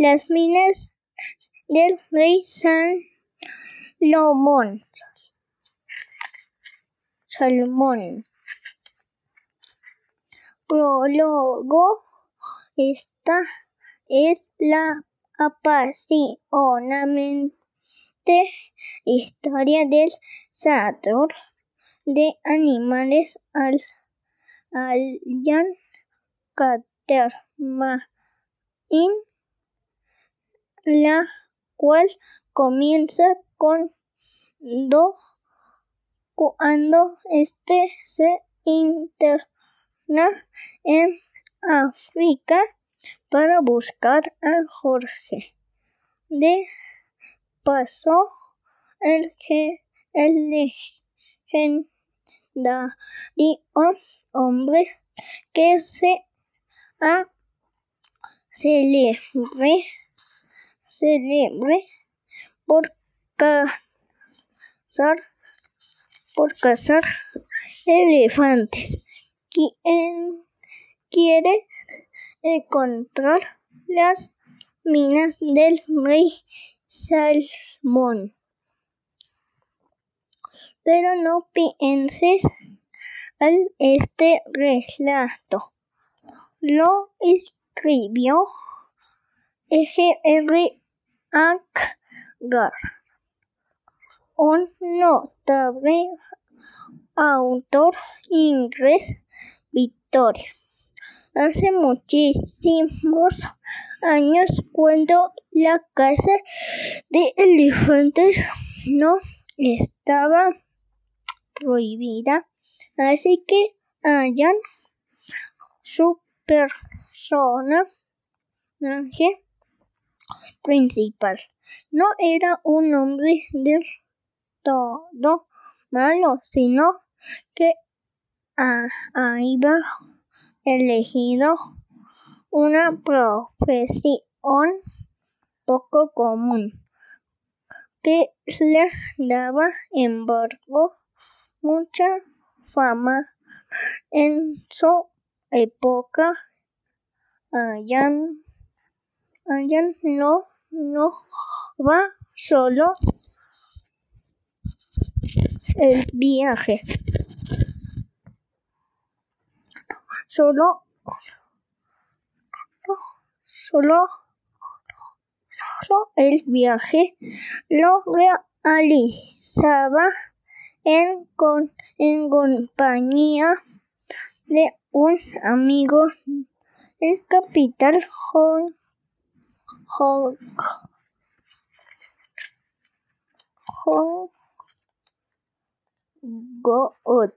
las minas del rey Salomón. Salomón. Prólogo. Esta es la apasionante historia del Sator de animales al Allan Catermain, la cual comienza con do, cuando este se interna en África para buscar a Jorge. De paso, el que el legendario hombre que se ha celebre, celebre por cazar, por cazar elefantes. Quien quiere encontrar las minas del rey Salmón. Pero no pienses al este relato. Lo escribió G.R. Agar, un notable autor inglés, Victoria. Hace muchísimos años, cuando la caza de elefantes no estaba prohibida, así que hayan su personaje principal. No era un hombre del todo malo, sino que había elegido una profesión poco común que le daba embargo mucha fama en su época. Allan, Allan no, no va solo el viaje. Solo, solo, solo el viaje lo realizaba en, con, en compañía de un amigo, el capitán Hong, Hong, Hong God,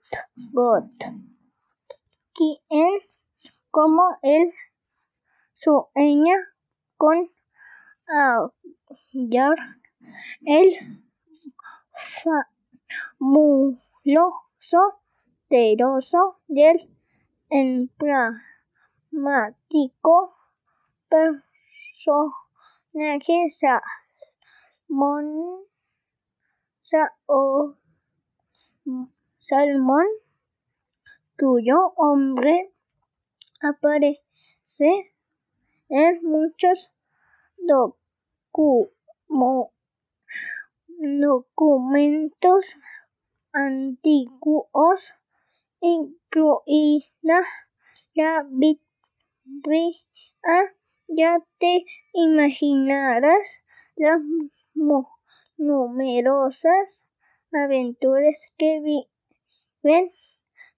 quien como él sueña con hallar el fabuloso teroso del emblemático personaje Salmón, Salmón, cuyo hombre aparece en muchos documentos antiguos, incluida la Biblia. Ya te imaginarás las numerosas aventuras que viven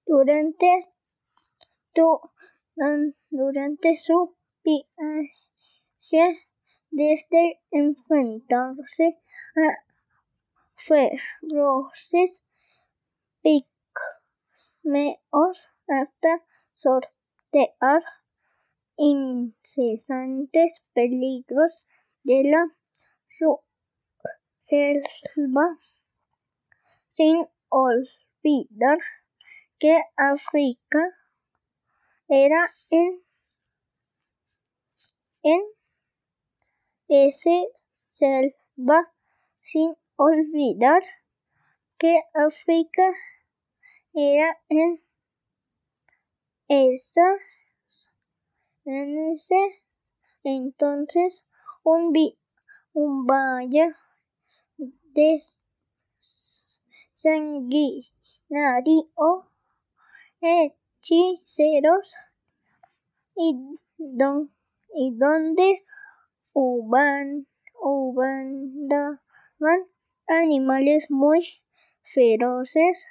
durante, tu, durante su viaje desde enfrentarse a feroces pigmeos hasta sortear incesantes peligros de la selva sin olvidar que África era en, en ese selva sin olvidar que África era en esa entonces un, un valle de sanguinario hechiceros y, don, y donde huban, animales muy feroces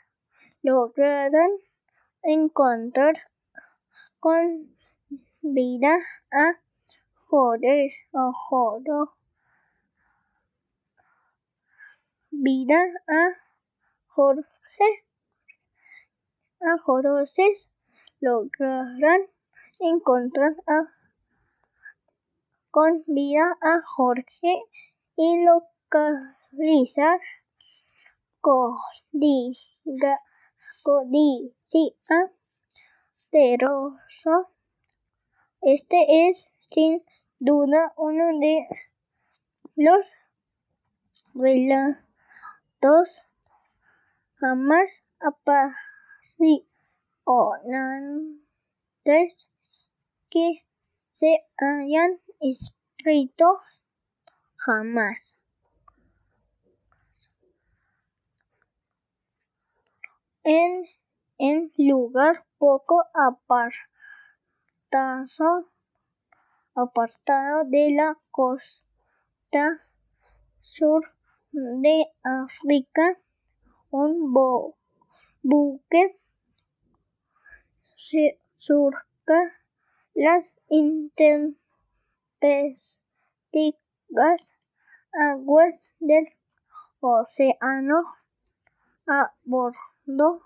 lograron encontrar con vida a Jorge, a Jorge, vida a Jorge, a Jorge lograron encontrar a con vida a Jorge y localizar codicia, codicia teroso. Este es sin duda uno de los relatos jamás apasionantes que se hayan escrito jamás. En, en lugar poco apartado, de la costa sur de África, un buque surca las intempestivas aguas del océano. A bordo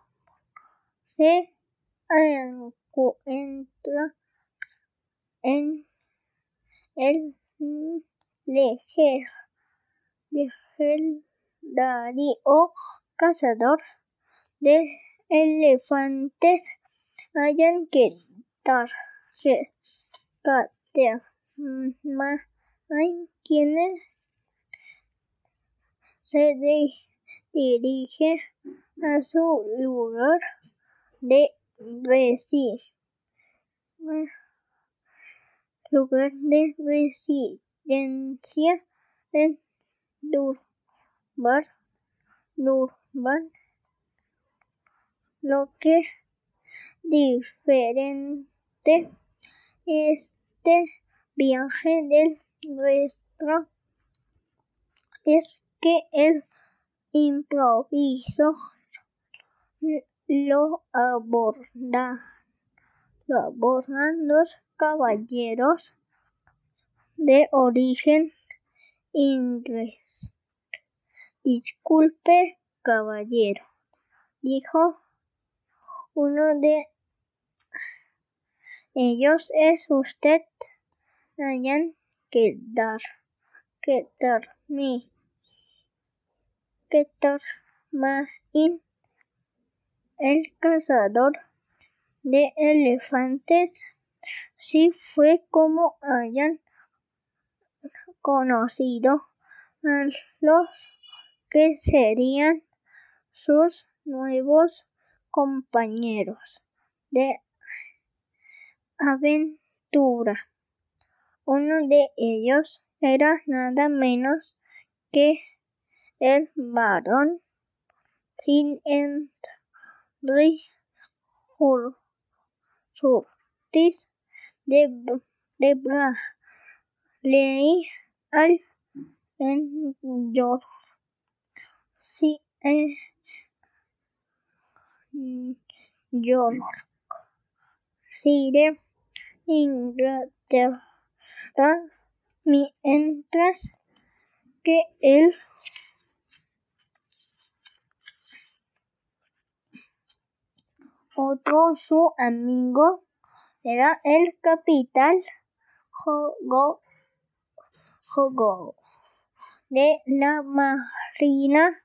se encuentra en el legendario cazador de elefantes. Hayan que dar que hay quienes se dirige a su lugar de residencia lugar de residencia en Durban, Durban, lo que diferente este viaje del nuestro es que el improviso lo aborda, lo abordan los caballeros de origen inglés. Disculpe, caballero, dijo uno de ellos es usted hayan que dar, que mi, que in el cazador de elefantes, si fue como hayan conocido a los que serían sus nuevos compañeros de aventura. Uno de ellos era nada menos que el varón sin Henry Surtis de, de Bradley al en York. Sí, eh, York. Sire Inglaterra mientras que el otro su amigo era el capitán Jogo, Jogo de la marina.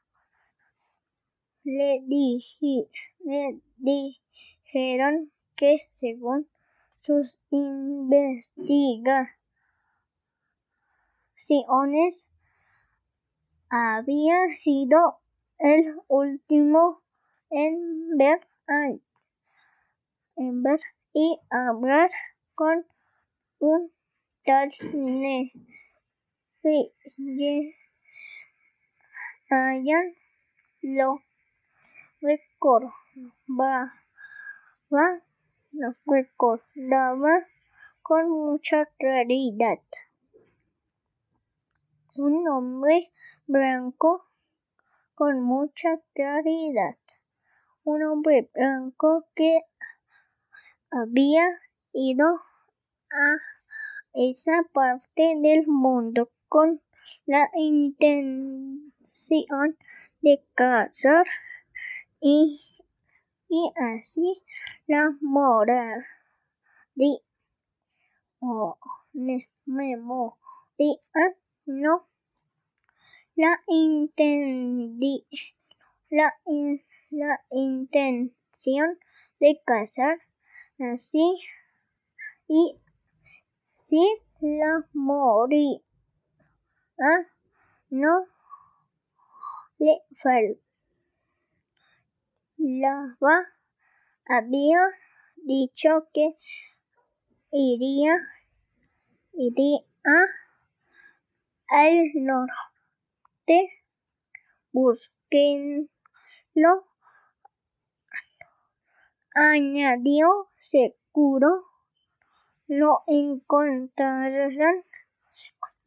Le, dije, le dijeron que según sus investigaciones había sido el último en ver, en ver y hablar con un tal Ryan lo recordaba, lo recordaba con mucha claridad. Un hombre blanco con mucha claridad. Un hombre blanco que había ido a esa parte del mundo con la intención de cazar y, y así la moral de o memoria no. La intendi, la, la intención de cazar así y si la moría no le faltaba había dicho que iría iría al norte busquenlo añadió seguro lo encontrarán.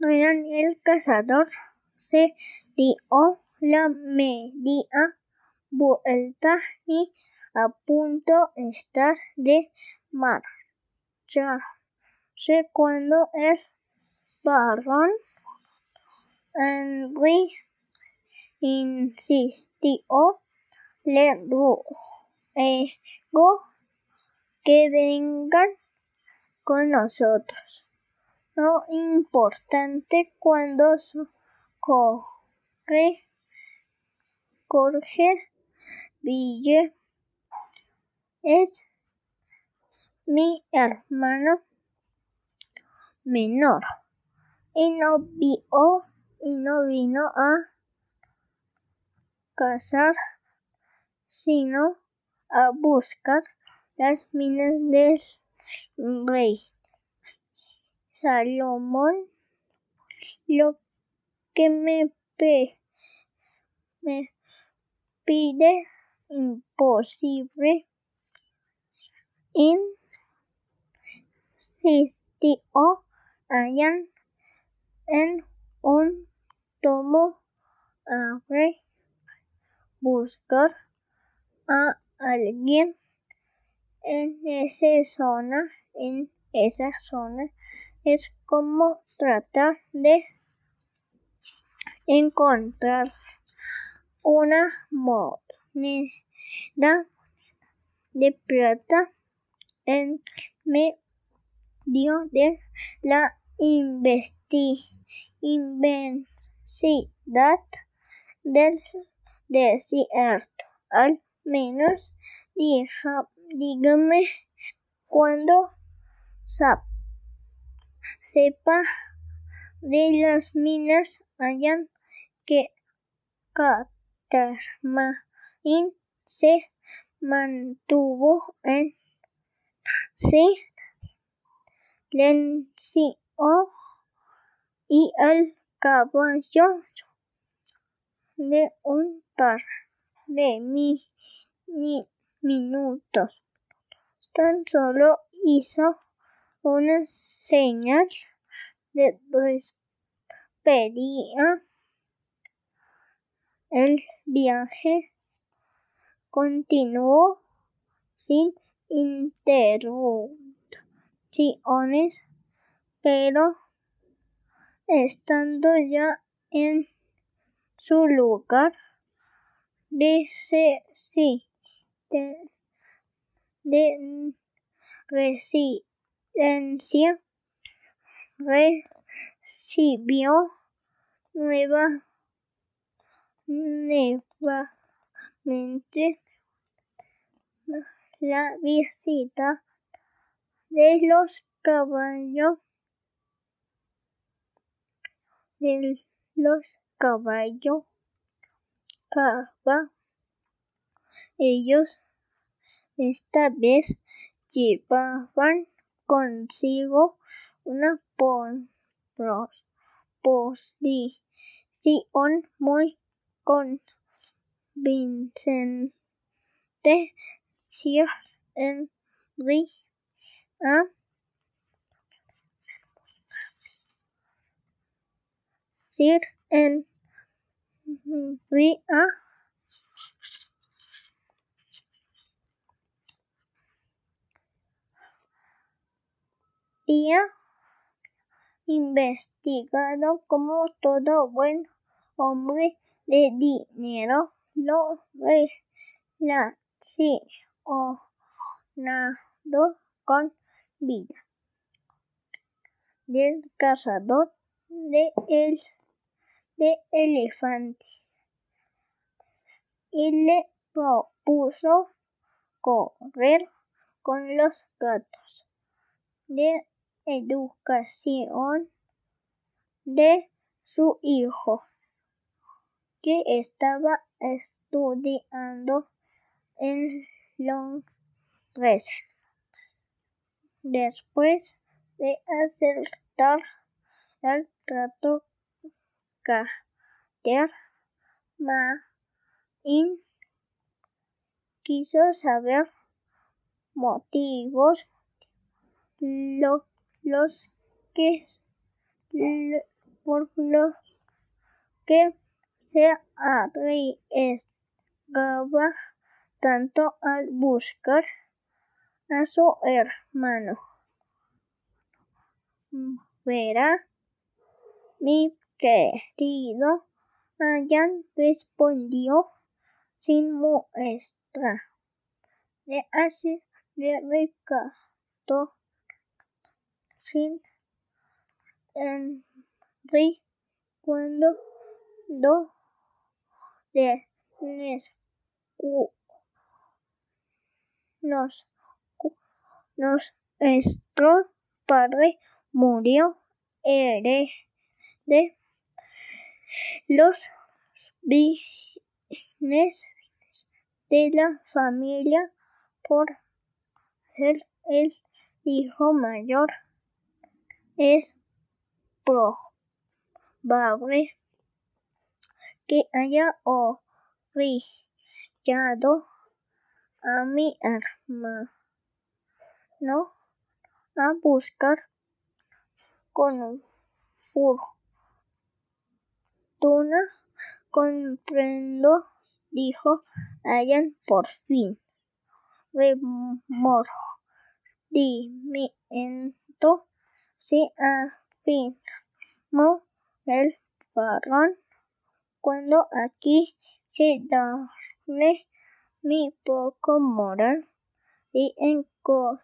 El cazador se dio la media vuelta y a punto estar de marcharse cuando el barrón Henry insistió, le ruego que vengan con nosotros. Lo importante cuando corre, Jorge Ville es mi hermano menor y no vio y no vino a cazar sino a buscar las minas del rey. Salomón lo que me, pide imposible insistió allá en un tomo a buscar a alguien en esa zona, en esa zona, es como tratar de encontrar una moneda de plata en medio de la inmensidad del desierto. Al menos dígame cuando sepa de las minas allá que Catarmaín se mantuvo en silencio y al caballo de un par de mi, minutos. Tan solo hizo una señal de despedida. El viaje continuó sin interrupciones, pero estando ya en su lugar de, de, de residencia recibió nueva, nuevamente la visita de los caballos de los caballos ellos esta vez llevaban consigo una posición muy convincente, Sir Henry a. Sir Henry a Investigado como todo buen hombre de dinero lo relacionado con vida. Del cazador de, el, de elefantes. Y le propuso correr con los gatos. De educación de su hijo, que estaba estudiando en Londres. Después de acertar el trato, Main quiso saber motivos lo los que por los que se arriesgaba tanto al buscar a su hermano. Verá, mi querido, Ayan respondió sin muestra de así de recato sin Henry cuando do de nos nuestro padre murió de los bienes de la familia por ser el hijo mayor es probable que haya orillado a mi hermano a buscar con fortuna. Comprendo, dijo Ayan por fin. Remordimiento se afirmó el varón cuando aquí se darle mi poco moral y económico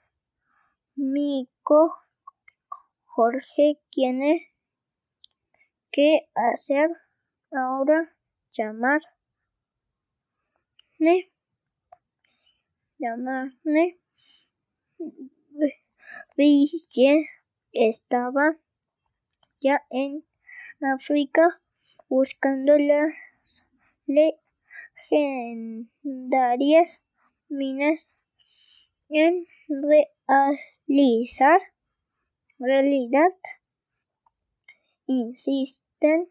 Jorge tiene que hacer ahora llamar llamarme Ville estaba ya en África buscando las legendarias minas en realizar realidad. Insisten.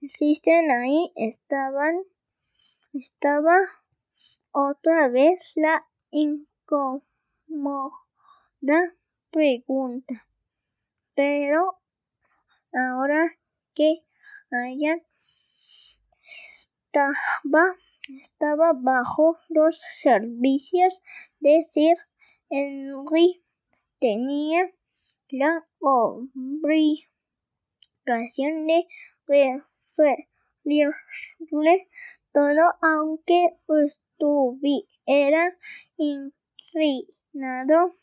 Insisten ahí estaban estaba otra vez la incómoda pregunta. Pero ahora que hayan estaba, estaba bajo los servicios de Sir Henry, tenía la obligación de referirle todo aunque estuviera inclinado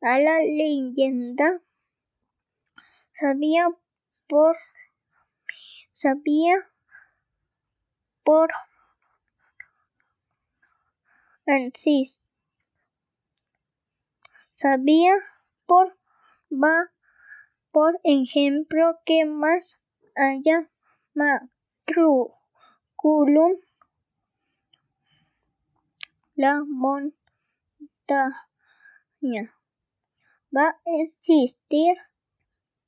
a la leyenda. Sabía por sabía por sabía por va por ejemplo que más haya matriculum la montaña va a existir,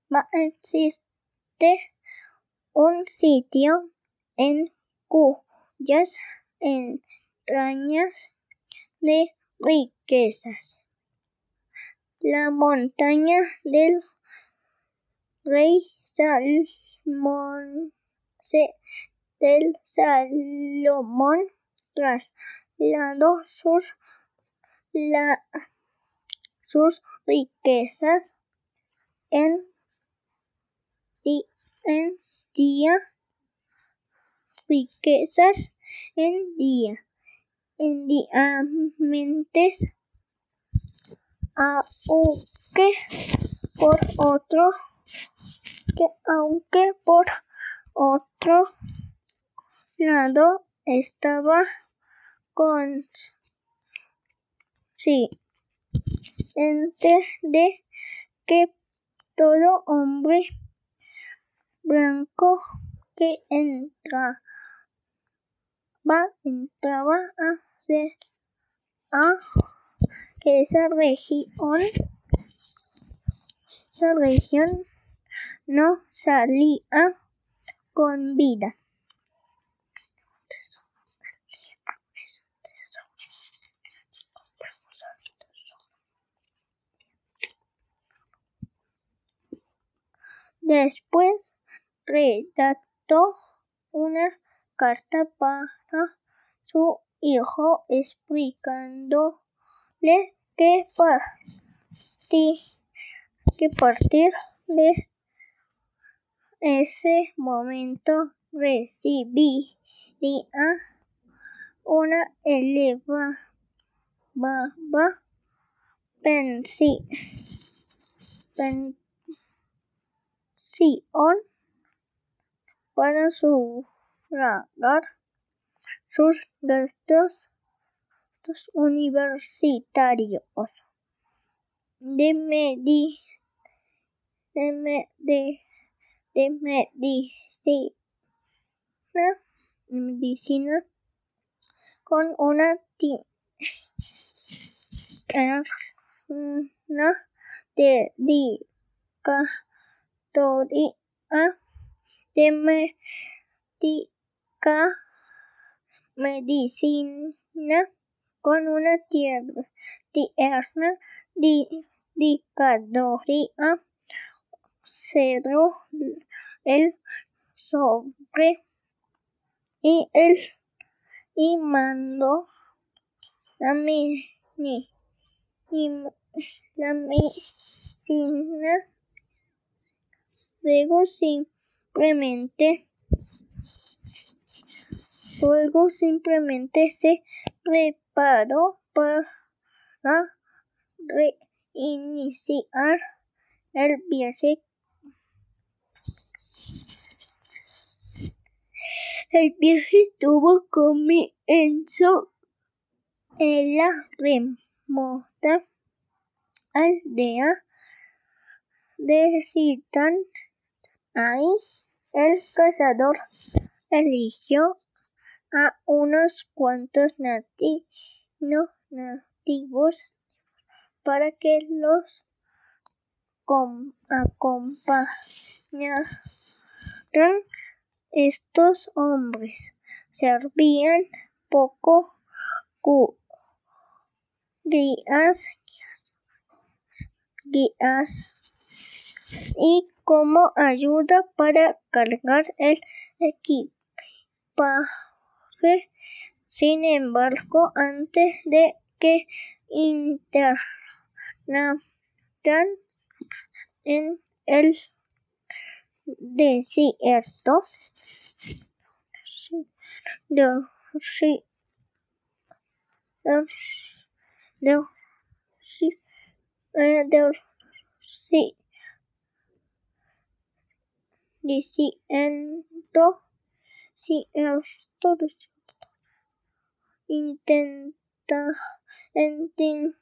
va a existir un sitio en cuyas entrañas de riquezas. La montaña del rey Salomón, del Salomón trasladó sus, la, sus riquezas en, en día riquezas en día en diamantes aunque por otro que aunque por otro lado estaba con sí de que todo hombre blanco que entra va entraba a ser a que esa región esa región no salía con vida. Después redactó una carta para su hijo explicándole que, que partir de ese momento recibiría una elevada pensión para sufragar sus gastos universitarios de, medi, de, de, de medicina, medicina con una una dedicatoria médica medicina con una tierna, dedicatoria cerró el sobre y el y mandó la y la medicina luego simplemente luego simplemente se preparó para reiniciar el viaje El viaje tuvo comienzo en la remota aldea de Citán. Ahí el cazador eligió a unos cuantos nativos para que los acompañaran estos hombres. Servían poco guías, guías y como ayuda para cargar el equipaje. Sin embargo, antes de que internaran en el desierto sí de si esto intenta entender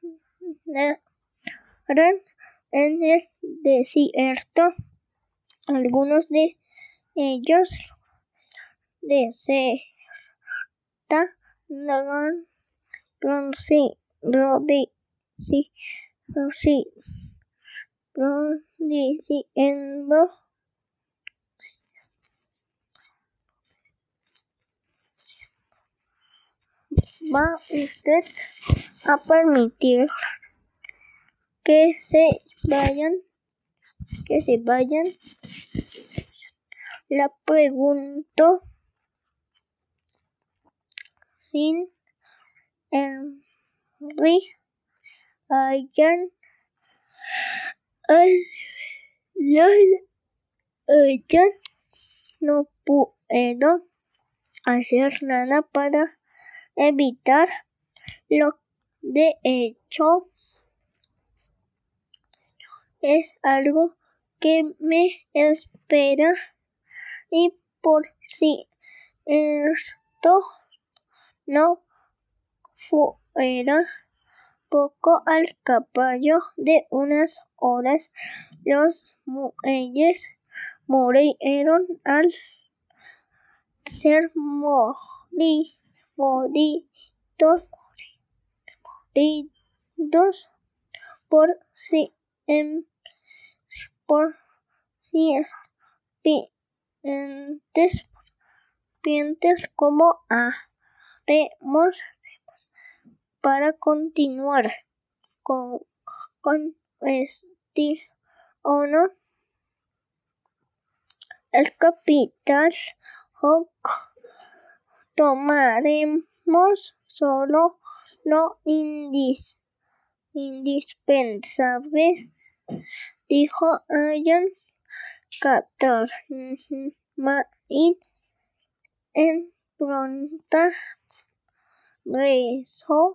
en el desierto algunos de ellos desertaron con sí, sí, sí, diciendo va usted a permitir que se vayan, que se vayan. La pregunto sin hayan hayan no puedo hacer nada para evitar lo de hecho es algo que me espera y por si esto no fuera poco al caballo de unas horas los muelles murieron al ser mori, moridos, moridos por si en, por serpientes, serpientes como haremos para continuar con, con este honor. El capital Hawk tomaremos solo lo indis, indispensable, dijo Ian Qatar. en pronta resolución